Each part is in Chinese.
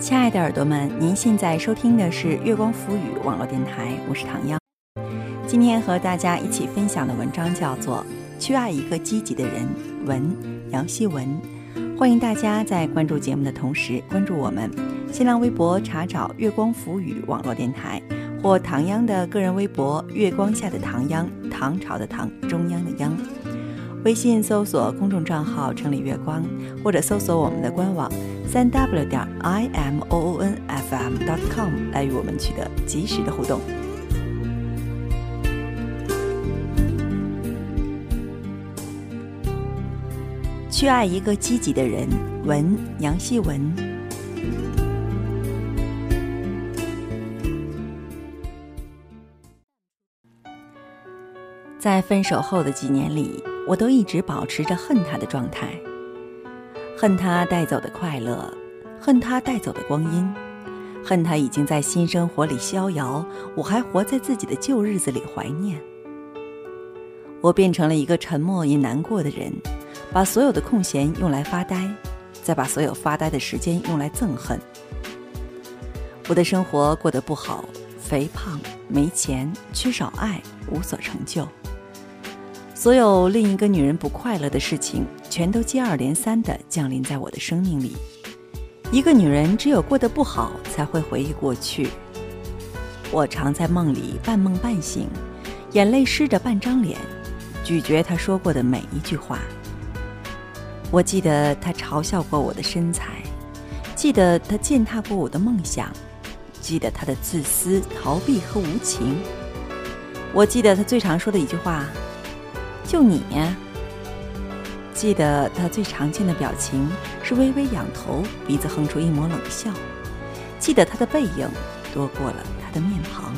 亲爱的耳朵们，您现在收听的是月光浮语网络电台，我是唐央。今天和大家一起分享的文章叫做《去爱一个积极的人》，文杨希文。欢迎大家在关注节目的同时关注我们新浪微博，查找“月光浮语网络电台”或唐央的个人微博“月光下的唐央”，唐朝的唐，中央的央。微信搜索公众账号“城里月光”，或者搜索我们的官网。三 w 点 i m o o n f m dot com 来与我们取得及时的互动。去爱一个积极的人，文杨希文。在分手后的几年里，我都一直保持着恨他的状态。恨他带走的快乐，恨他带走的光阴，恨他已经在新生活里逍遥，我还活在自己的旧日子里怀念。我变成了一个沉默也难过的人，把所有的空闲用来发呆，再把所有发呆的时间用来憎恨。我的生活过得不好，肥胖，没钱，缺少爱，无所成就。所有另一个女人不快乐的事情，全都接二连三地降临在我的生命里。一个女人只有过得不好，才会回忆过去。我常在梦里半梦半醒，眼泪湿着半张脸，咀嚼她说过的每一句话。我记得她嘲笑过我的身材，记得她践踏过我的梦想，记得她的自私、逃避和无情。我记得她最常说的一句话。就你，记得他最常见的表情是微微仰头，鼻子哼出一抹冷笑。记得他的背影多过了他的面庞。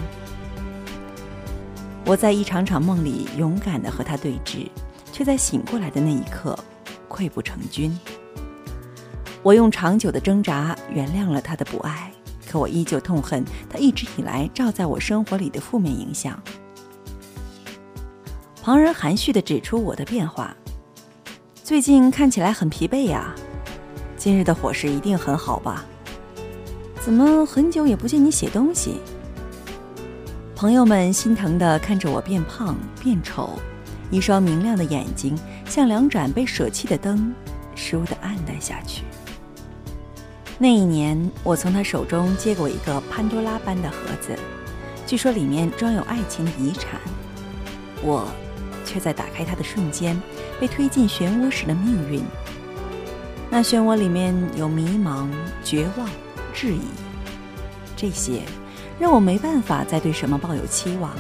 我在一场场梦里勇敢地和他对峙，却在醒过来的那一刻溃不成军。我用长久的挣扎原谅了他的不爱，可我依旧痛恨他一直以来照在我生活里的负面影响。旁人含蓄地指出我的变化，最近看起来很疲惫呀。今日的伙食一定很好吧？怎么很久也不见你写东西？朋友们心疼地看着我变胖变丑，一双明亮的眼睛像两盏被舍弃的灯，倏地暗淡下去。那一年，我从他手中接过一个潘多拉般的盒子，据说里面装有爱情遗产。我。却在打开它的瞬间，被推进漩涡时的命运。那漩涡里面有迷茫、绝望、质疑，这些让我没办法再对什么抱有期望。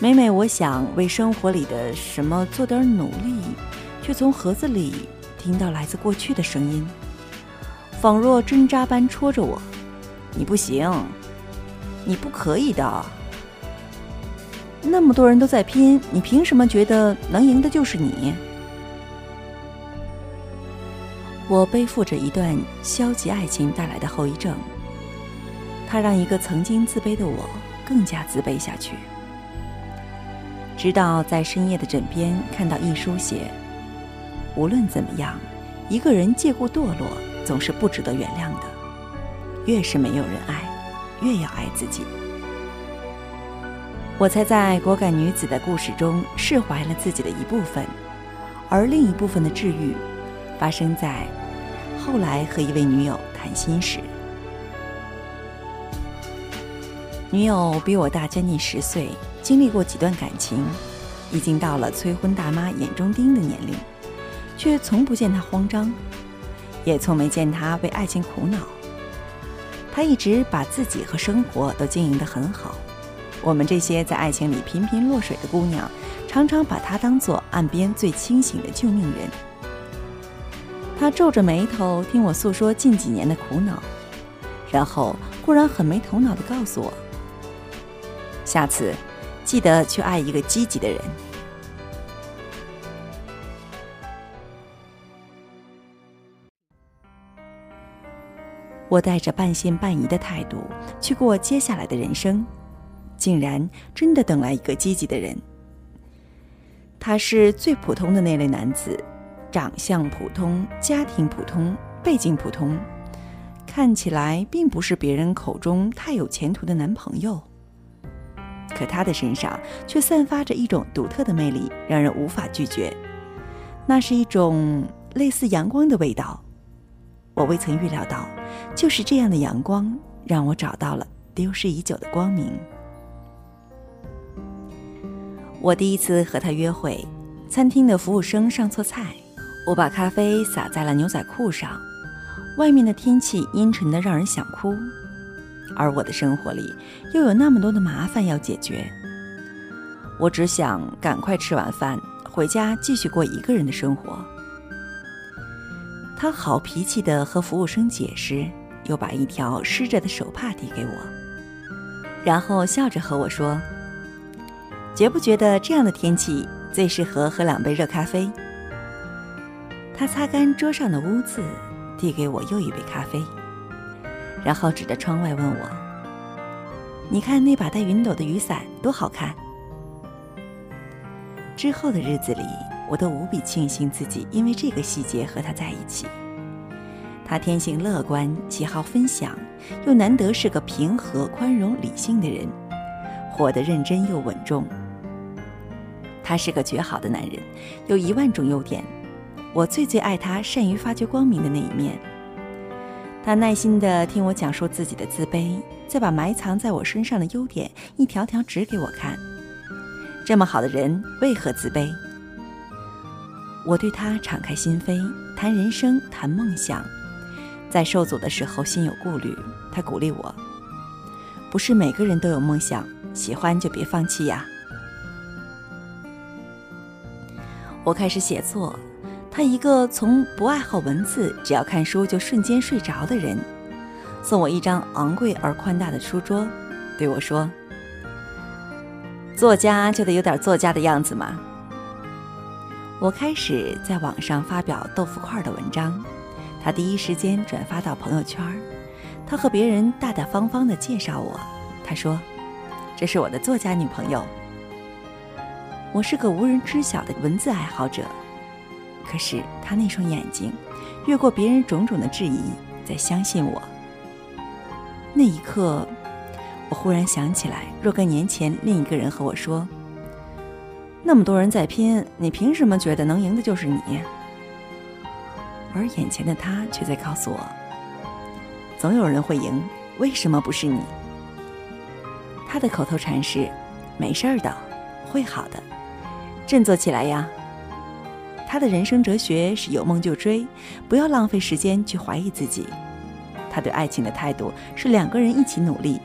每每我想为生活里的什么做点努力，却从盒子里听到来自过去的声音，仿若针扎般戳着我：“你不行，你不可以的。”那么多人都在拼，你凭什么觉得能赢的就是你？我背负着一段消极爱情带来的后遗症，它让一个曾经自卑的我更加自卑下去。直到在深夜的枕边看到一书写：无论怎么样，一个人借故堕落总是不值得原谅的。越是没有人爱，越要爱自己。我才在果敢女子的故事中释怀了自己的一部分，而另一部分的治愈，发生在后来和一位女友谈心时。女友比我大将近十岁，经历过几段感情，已经到了催婚大妈眼中钉的年龄，却从不见她慌张，也从没见她为爱情苦恼。她一直把自己和生活都经营得很好。我们这些在爱情里频频落水的姑娘，常常把他当做岸边最清醒的救命人。他皱着眉头听我诉说近几年的苦恼，然后忽然很没头脑地告诉我：“下次记得去爱一个积极的人。”我带着半信半疑的态度去过接下来的人生。竟然真的等来一个积极的人。他是最普通的那类男子，长相普通，家庭普通，背景普通，看起来并不是别人口中太有前途的男朋友，可他的身上却散发着一种独特的魅力，让人无法拒绝。那是一种类似阳光的味道。我未曾预料到，就是这样的阳光，让我找到了丢失已久的光明。我第一次和他约会，餐厅的服务生上错菜，我把咖啡洒在了牛仔裤上。外面的天气阴沉的让人想哭，而我的生活里又有那么多的麻烦要解决。我只想赶快吃完饭回家继续过一个人的生活。他好脾气的和服务生解释，又把一条湿着的手帕递给我，然后笑着和我说：“觉不觉得这样的天气最适合喝两杯热咖啡？”他擦干桌上的污渍。递给我又一杯咖啡，然后指着窗外问我：“你看那把带云朵的雨伞多好看。”之后的日子里，我都无比庆幸自己因为这个细节和他在一起。他天性乐观，喜好分享，又难得是个平和、宽容、理性的人，活得认真又稳重。他是个绝好的男人，有一万种优点。我最最爱他善于发掘光明的那一面。他耐心地听我讲述自己的自卑，再把埋藏在我身上的优点一条条指给我看。这么好的人为何自卑？我对他敞开心扉，谈人生，谈梦想。在受阻的时候心有顾虑，他鼓励我：不是每个人都有梦想，喜欢就别放弃呀。我开始写作。他一个从不爱好文字，只要看书就瞬间睡着的人，送我一张昂贵而宽大的书桌，对我说：“作家就得有点作家的样子嘛。”我开始在网上发表豆腐块的文章，他第一时间转发到朋友圈。他和别人大大方方地介绍我，他说：“这是我的作家女朋友。”我是个无人知晓的文字爱好者。可是他那双眼睛，越过别人种种的质疑，在相信我。那一刻，我忽然想起来，若干年前另一个人和我说：“那么多人在拼，你凭什么觉得能赢的就是你？”而眼前的他却在告诉我：“总有人会赢，为什么不是你？”他的口头禅是：“没事儿的，会好的，振作起来呀。”他的人生哲学是有梦就追，不要浪费时间去怀疑自己。他对爱情的态度是两个人一起努力，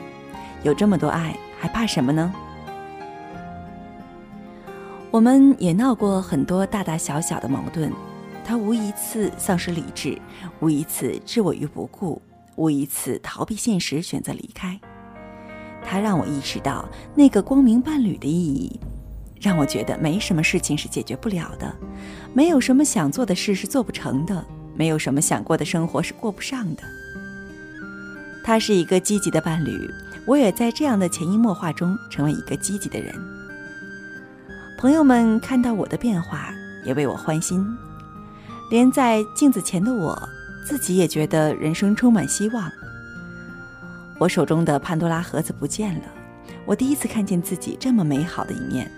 有这么多爱，还怕什么呢？我们也闹过很多大大小小的矛盾，他无一次丧失理智，无一次置我于不顾，无一次逃避现实选择离开。他让我意识到那个光明伴侣的意义。让我觉得没什么事情是解决不了的，没有什么想做的事是做不成的，没有什么想过的生活是过不上的。他是一个积极的伴侣，我也在这样的潜移默化中成为一个积极的人。朋友们看到我的变化，也为我欢心，连在镜子前的我自己也觉得人生充满希望。我手中的潘多拉盒子不见了，我第一次看见自己这么美好的一面。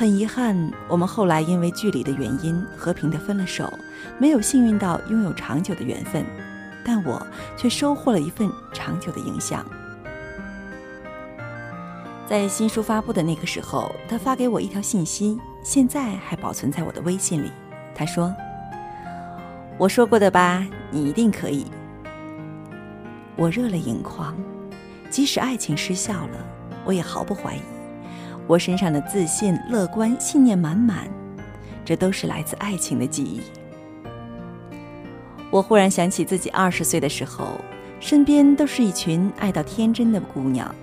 很遗憾，我们后来因为距离的原因和平的分了手，没有幸运到拥有长久的缘分，但我却收获了一份长久的影响。在新书发布的那个时候，他发给我一条信息，现在还保存在我的微信里。他说：“我说过的吧，你一定可以。”我热泪盈眶，即使爱情失效了，我也毫不怀疑。我身上的自信、乐观、信念满满，这都是来自爱情的记忆。我忽然想起自己二十岁的时候，身边都是一群爱到天真的姑娘，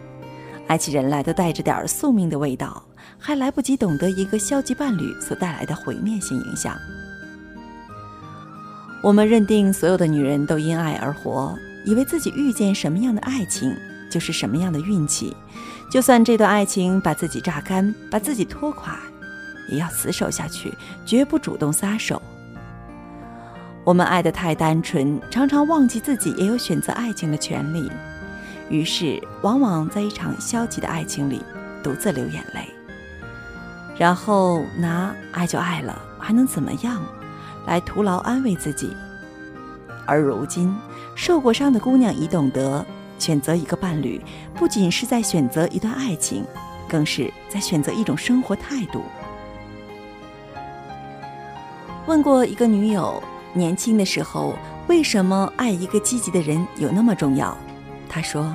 爱起人来都带着点宿命的味道，还来不及懂得一个消极伴侣所带来的毁灭性影响。我们认定所有的女人都因爱而活，以为自己遇见什么样的爱情就是什么样的运气。就算这段爱情把自己榨干，把自己拖垮，也要死守下去，绝不主动撒手。我们爱得太单纯，常常忘记自己也有选择爱情的权利，于是往往在一场消极的爱情里独自流眼泪，然后拿“爱就爱了，还能怎么样”来徒劳安慰自己。而如今，受过伤的姑娘已懂得，选择一个伴侣，不仅是在选择一段爱情，更是在选择一种生活态度。问过一个女友。年轻的时候，为什么爱一个积极的人有那么重要？她说：“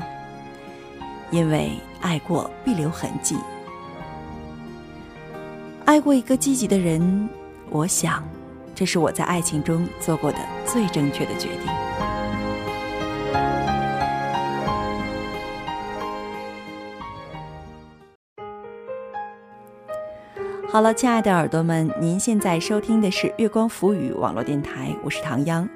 因为爱过必留痕迹。爱过一个积极的人，我想，这是我在爱情中做过的最正确的决定。”好了，亲爱的耳朵们，您现在收听的是月光浮语网络电台，我是唐央。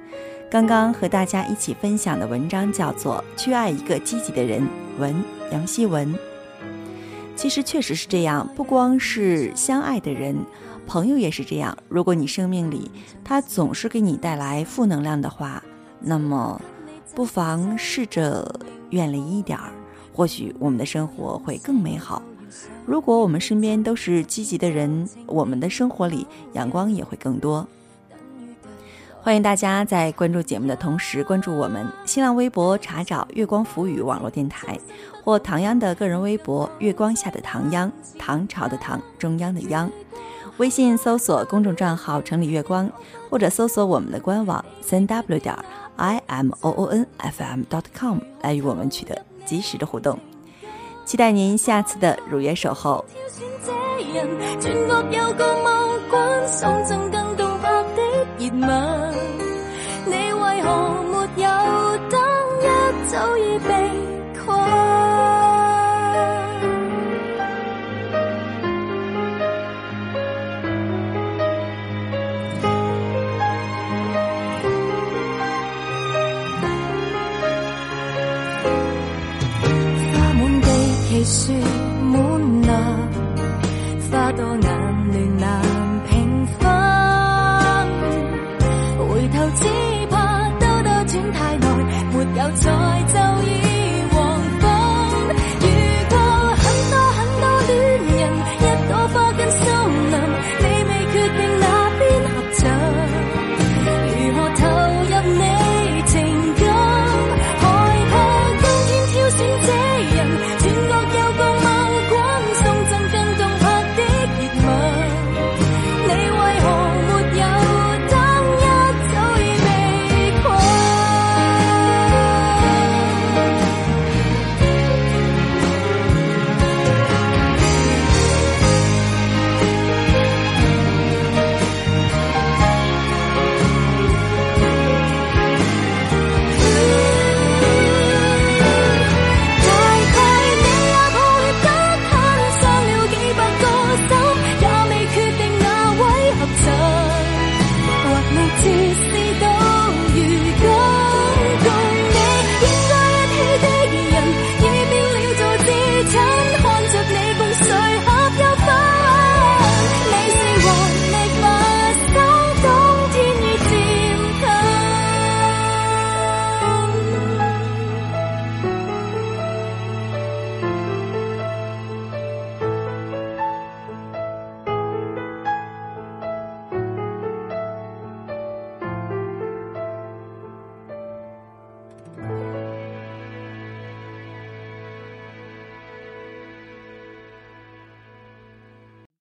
刚刚和大家一起分享的文章叫做《去爱一个积极的人》，文杨希文。其实确实是这样，不光是相爱的人，朋友也是这样。如果你生命里他总是给你带来负能量的话，那么不妨试着远离一点儿，或许我们的生活会更美好。如果我们身边都是积极的人，我们的生活里阳光也会更多。欢迎大家在关注节目的同时，关注我们新浪微博，查找“月光浮语”网络电台，或唐央的个人微博“月光下的唐央”，唐朝的唐，中央的央。微信搜索公众账号“城里月光”，或者搜索我们的官网三 w 点 i m o o n f m dot com 来与我们取得及时的互动。期待您下次的如约守候。